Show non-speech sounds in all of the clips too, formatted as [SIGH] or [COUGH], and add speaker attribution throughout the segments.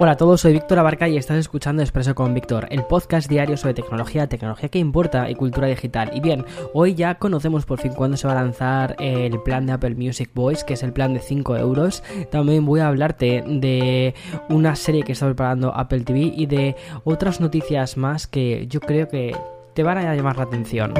Speaker 1: Hola a todos, soy Víctor Abarca y estás escuchando Expreso con Víctor, el podcast diario sobre tecnología, tecnología que importa y cultura digital. Y bien, hoy ya conocemos por fin cuándo se va a lanzar el plan de Apple Music Voice, que es el plan de 5 euros. También voy a hablarte de una serie que está preparando Apple TV y de otras noticias más que yo creo que te van a llamar la atención.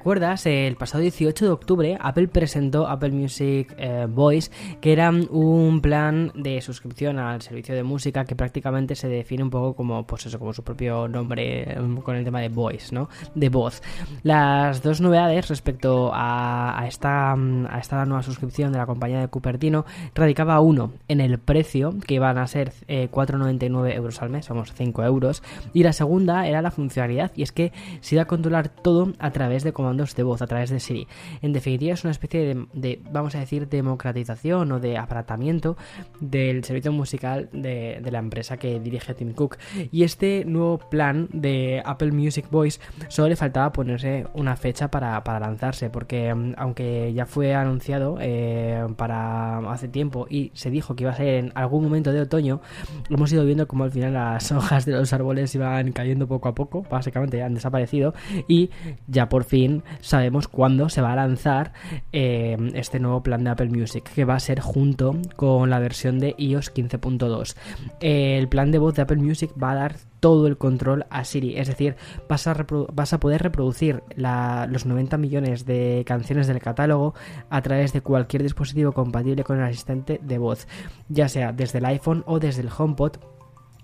Speaker 1: Acuerdas, el pasado 18 de octubre Apple presentó Apple Music eh, Voice, que era un plan de suscripción al servicio de música que prácticamente se define un poco como, pues eso, como su propio nombre con el tema de voice, ¿no? De voz. Las dos novedades respecto a, esta, a esta nueva suscripción de la compañía de Cupertino radicaba uno en el precio, que iban a ser 4,99 eh, euros al mes, vamos, 5 euros, y la segunda era la funcionalidad, y es que se iba a controlar todo a través de comandos de voz a través de Siri. En definitiva, es una especie de, vamos a decir, democratización o de aparatamiento del servicio musical de, la empresa que dirige Tim Cook. Y este nuevo plan de Apple Music Voice solo le faltaba ponerse una fecha para, lanzarse, porque mm, aunque ya fue anunciado eh, para hace tiempo y se dijo que iba a ser en algún momento de otoño, hemos ido viendo como al final las [LAUGHS] hojas de los árboles iban cayendo poco a poco, básicamente han desaparecido y ya por fin sabemos cuándo se va a lanzar eh, este nuevo plan de Apple Music, que va a ser junto con la versión de iOS 15.2. el plan de voz de Apple Music va a dar todo el control a Siri. Es decir, vas a, vas a poder reproducir los 90 millones de canciones del catálogo a través de cualquier dispositivo compatible con el asistente de voz, ya sea desde el iPhone o desde el HomePod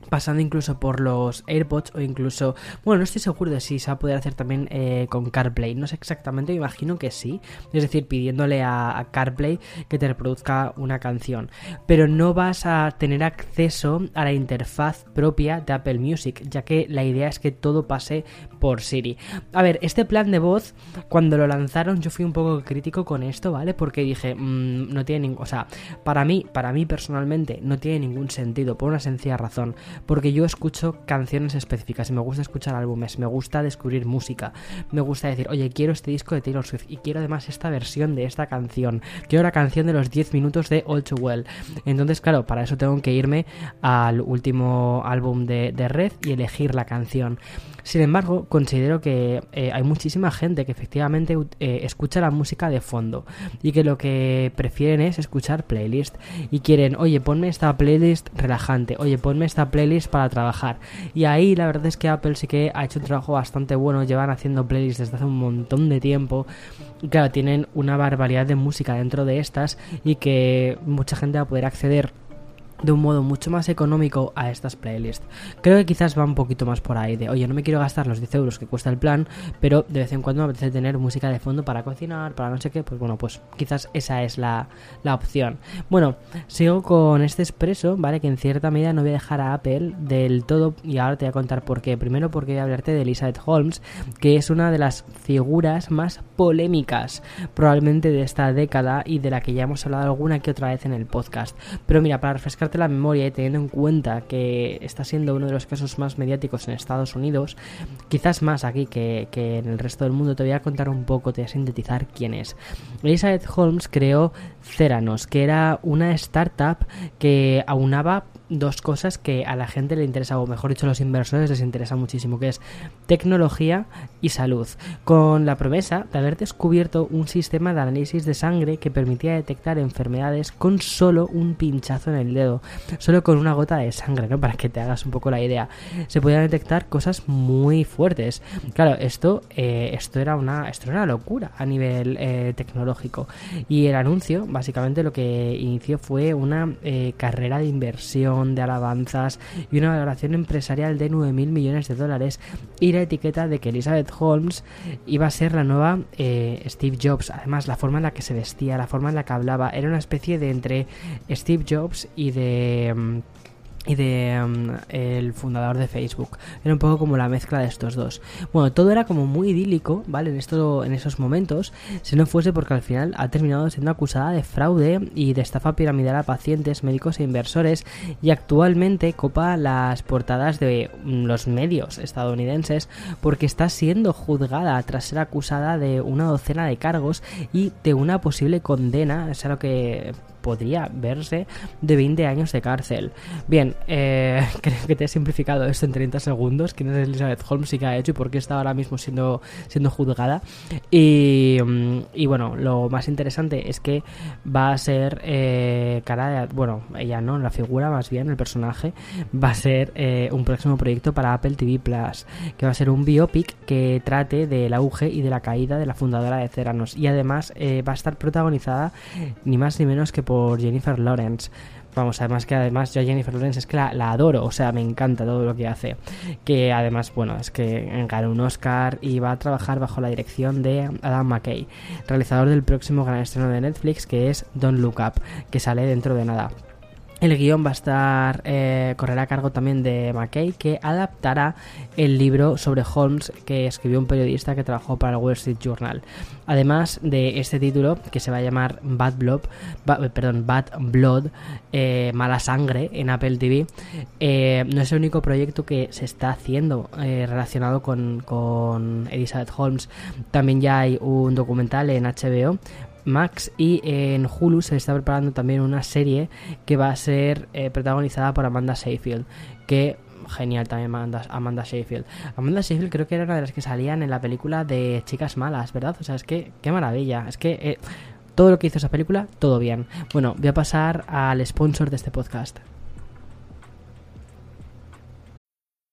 Speaker 1: pasando incluso por los AirPods o incluso, bueno, no estoy seguro de si se va a poder hacer también eh, con CarPlay, no sé exactamente, me imagino que sí, es decir, pidiéndole a, CarPlay que te reproduzca una canción, pero no vas a tener acceso a la interfaz propia de Apple Music, ya que la idea es que todo pase por Siri. A ver, este plan de voz, cuando lo lanzaron yo fui un poco crítico con esto, ¿vale? Porque dije, mm, no tiene ningún, o sea, para mí, para mí personalmente, no tiene ningún sentido, por una sencilla razón porque yo escucho canciones específicas me gusta escuchar álbumes, me gusta descubrir música, me gusta decir, oye, quiero este disco de Taylor Swift y quiero además esta versión de esta canción, quiero la canción de los 10 minutos de All Too Well. Entonces, claro, para eso tengo que irme al último álbum de, Red y elegir la canción. Sin embargo, considero que eh, hay muchísima gente que efectivamente eh, escucha la música de fondo y que lo que prefieren es escuchar playlist y quieren, oye, ponme esta playlist relajante, oye, ponme esta playlist para trabajar. Y ahí la verdad es que Apple sí que ha hecho un trabajo bastante bueno, llevan haciendo playlists desde hace un montón de tiempo. Claro, tienen una barbaridad de música dentro de estas y que mucha gente va a poder acceder de un modo mucho más económico a estas playlists. Creo que quizás va un poquito más por ahí oye, no me quiero gastar los 10 euros que cuesta el plan, pero de vez en cuando me apetece tener música de fondo para cocinar, para no sé qué, pues bueno, pues quizás esa es la, la opción. Bueno, sigo con este expreso, ¿vale? Que en cierta medida no voy a dejar a Apple del todo y ahora te voy a contar por qué. Primero porque voy a hablarte de Elizabeth Holmes, que es una de las figuras más polémicas probablemente de esta década y de la que ya hemos hablado alguna que otra vez en el podcast. Pero mira, para la memoria y teniendo en cuenta que está siendo uno de los casos más mediáticos en Estados Unidos, quizás más aquí que, que en el resto del mundo, te voy a contar un poco, te voy a sintetizar quién es. Elizabeth Holmes creó Ceranos, que era una startup que aunaba dos cosas que a la gente le interesa, o mejor dicho, a los inversores les interesa muchísimo, que es tecnología y salud, con la promesa de haber descubierto un sistema de análisis de sangre que permitía detectar enfermedades con solo un pinchazo en el dedo, solo con una gota de sangre, ¿no? Para que te hagas un poco la idea. Se podían detectar cosas muy fuertes. Claro, esto, eh, esto era una, esto era una locura a nivel eh, tecnológico. Y el anuncio, básicamente, lo que inició fue una eh, carrera de inversión de alabanzas y una valoración empresarial de 9.000 millones de dólares y la etiqueta de que Elizabeth Holmes iba a ser la nueva eh, Steve Jobs. Además, la forma en la que se vestía, la forma en la que hablaba, era una especie de entre Steve Jobs y de... Y de mm, el fundador de Facebook. Era un poco como la mezcla de estos dos. Bueno, todo era como muy idílico, ¿vale? En esto en esos momentos, si no fuese porque al final ha terminado siendo acusada de fraude y de estafa piramidal a pacientes, médicos e inversores y actualmente copa las portadas de mm, los medios estadounidenses porque está siendo juzgada tras ser acusada de una docena de cargos y de una posible condena, es lo que podría verse de 20 años de cárcel. Bien, eh, [LAUGHS] creo que te he simplificado esto en 30 segundos. ¿Quién es Elizabeth Holmes y qué ha hecho y por qué está ahora mismo siendo, siendo juzgada? Y, mm, y bueno, lo más interesante es que va a ser eh, cara de, Bueno, ella no, la figura más bien, el personaje, va a ser eh, un próximo proyecto para Apple TV Plus, que va a ser un biopic que trate del auge y de la caída de la fundadora de Ceranos. Y además va a estar protagonizada ni más ni menos que por Jennifer Lawrence. Vamos, además que además yo a Jennifer Lawrence es que la, adoro, o sea, me encanta todo lo que hace. Que además, bueno, es que ganó un Oscar y va a trabajar bajo la dirección de Adam McKay, realizador del próximo gran estreno de Netflix que es Don't Look Up, que sale dentro de nada. El guion va a estar, eh, correrá a cargo también de McKay, que adaptará el libro sobre Holmes que escribió un periodista que trabajó para el Wall Street Journal. Además de este título, que se va a llamar Bad Blood, perdón, Bad Blood, eh, Mala Sangre en Apple TV, eh, no es el único proyecto que se está haciendo relacionado con, con Elizabeth Holmes. También ya hay un documental en HBO Max y en Hulu se está preparando también una serie que va a ser eh, protagonizada por Amanda Seyfield, que genial también Amanda, Amanda. Amanda Seyfield creo que era una de las que salían en la película de Chicas Malas, ¿verdad? O sea, es que qué maravilla, es que eh, todo lo que hizo esa película, todo bien. Bueno, voy a pasar al sponsor de este podcast.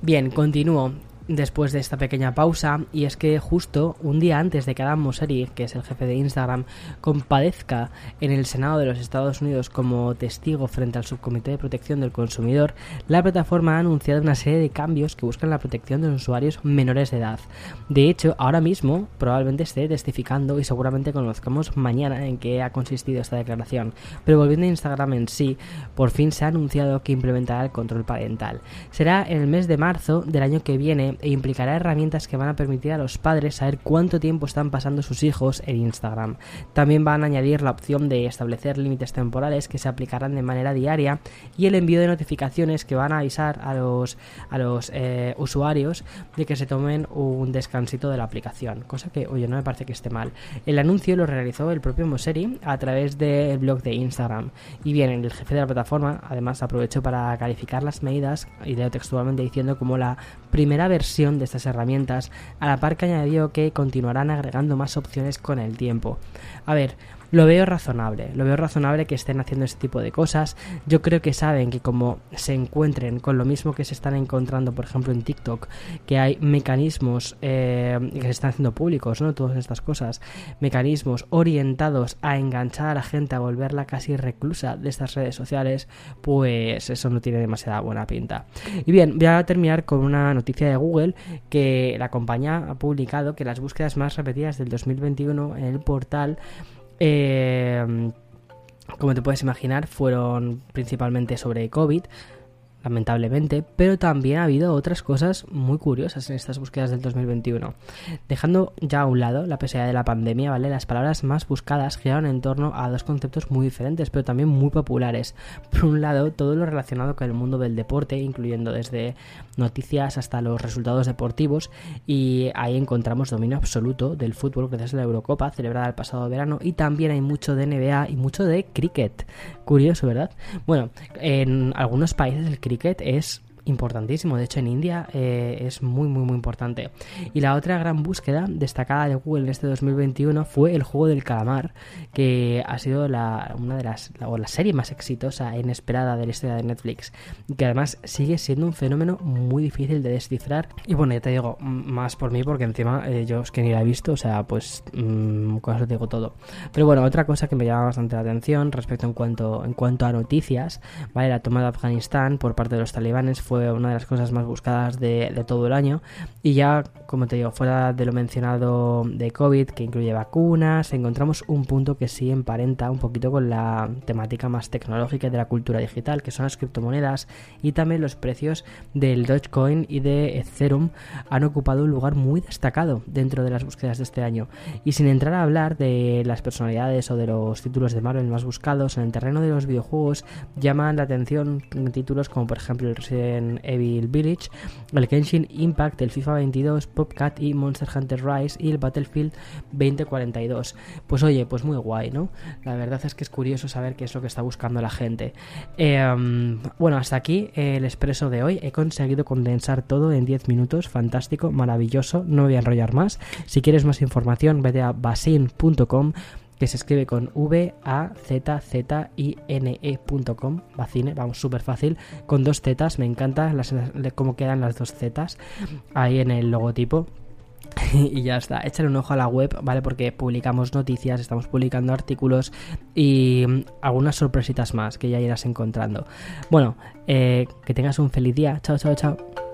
Speaker 1: Bien, continúo después de esta pequeña pausa y es que justo un día antes de que Adam Mosseri, que es el jefe de Instagram, compadezca en el Senado de los Estados Unidos como testigo frente al Subcomité de Protección del Consumidor, la plataforma ha anunciado una serie de cambios que buscan la protección de los usuarios menores de edad. De hecho, ahora mismo probablemente esté testificando y seguramente conozcamos mañana en qué ha consistido esta declaración. Pero volviendo a Instagram en sí, por fin se ha anunciado que implementará el control parental. Será en el mes de marzo del año que viene e implicará herramientas que van a permitir a los padres saber cuánto tiempo están pasando sus hijos en Instagram. También van a añadir la opción de establecer límites temporales que se aplicarán de manera diaria y el envío de notificaciones que van a avisar a los, a los eh, usuarios de que se tomen un descansito de la aplicación, cosa que, oye, no me parece que esté mal. El anuncio lo realizó el propio Moseri a través del blog de Instagram. Y bien, el jefe de la plataforma además aprovechó para calificar las medidas, y leo textualmente diciendo como la primera versión de estas herramientas, a la par que añadió que continuarán agregando más opciones con el tiempo. A ver, lo veo razonable, lo veo razonable que estén haciendo este tipo de cosas. Yo creo que saben que como se encuentren con lo mismo que se están encontrando, por ejemplo, en TikTok, que hay mecanismos eh, que se están haciendo públicos, ¿no? Todas estas cosas, mecanismos orientados a enganchar a la gente, a volverla casi reclusa de estas redes sociales, pues eso no tiene demasiada buena pinta. Y bien, voy a terminar con una noticia de Google que la compañía ha publicado que las búsquedas más repetidas del 2021 en el portal eh, como te puedes imaginar, fueron principalmente sobre COVID. Lamentablemente, pero también ha habido otras cosas muy curiosas en estas búsquedas del 2021. Dejando ya a un lado la pesadilla de la pandemia, ¿vale? Las palabras más buscadas giraron en torno a dos conceptos muy diferentes, pero también muy populares. Por un lado, todo lo relacionado con el mundo del deporte, incluyendo desde noticias hasta los resultados deportivos, y ahí encontramos dominio absoluto del fútbol gracias a la Eurocopa celebrada el pasado verano, y también hay mucho de NBA y mucho de cricket. Curioso, ¿verdad? Bueno, en algunos países el es importantísimo. De hecho, en India eh, es muy, muy, muy importante. Y la otra gran búsqueda destacada de Google en este 2021 fue el juego del calamar, que ha sido la, una de las, la, o la serie más exitosa e inesperada de la historia de Netflix. Que además sigue siendo un fenómeno muy difícil de descifrar. Y bueno, ya te digo, más por mí, porque encima eh, yo es que ni la he visto, o sea, pues mmm, con eso te digo todo. Pero bueno, otra cosa que me llama bastante la atención respecto en cuanto, en cuanto a noticias, ¿vale? La toma de Afganistán por parte de los talibanes fue una de las cosas más buscadas de, todo el año. Y ya, como te digo, fuera de lo mencionado de COVID, que incluye vacunas, encontramos un punto que sí emparenta un poquito con la temática más tecnológica de la cultura digital, que son las criptomonedas y también los precios del Dogecoin y de Ethereum han ocupado un lugar muy destacado dentro de las búsquedas de este año. Y sin entrar a hablar de las personalidades o de los títulos de Marvel más buscados en el terreno de los videojuegos, llaman la atención títulos como por ejemplo el Resident Evil Village, el Genshin Impact, el FIFA 22, Popcat y Monster Hunter Rise y el Battlefield 2042. Pues oye, pues muy guay, ¿no? La verdad es que es curioso saber qué es lo que está buscando la gente. Eh, bueno, hasta aquí el expreso de hoy. He conseguido condensar todo en 10 minutos. Fantástico, maravilloso. No me voy a enrollar más. Si quieres más información, vete a basin.com que se escribe con V A Z Z I N E.com, Vacine, vamos, súper fácil, con dos zetas, me encanta cómo quedan las dos zetas ahí en el logotipo. [LAUGHS] y ya está, échale un ojo a la web, ¿vale? Porque publicamos noticias, estamos publicando artículos y algunas sorpresitas más que ya irás encontrando. Bueno, eh, que tengas un feliz día. Chao, chao, chao.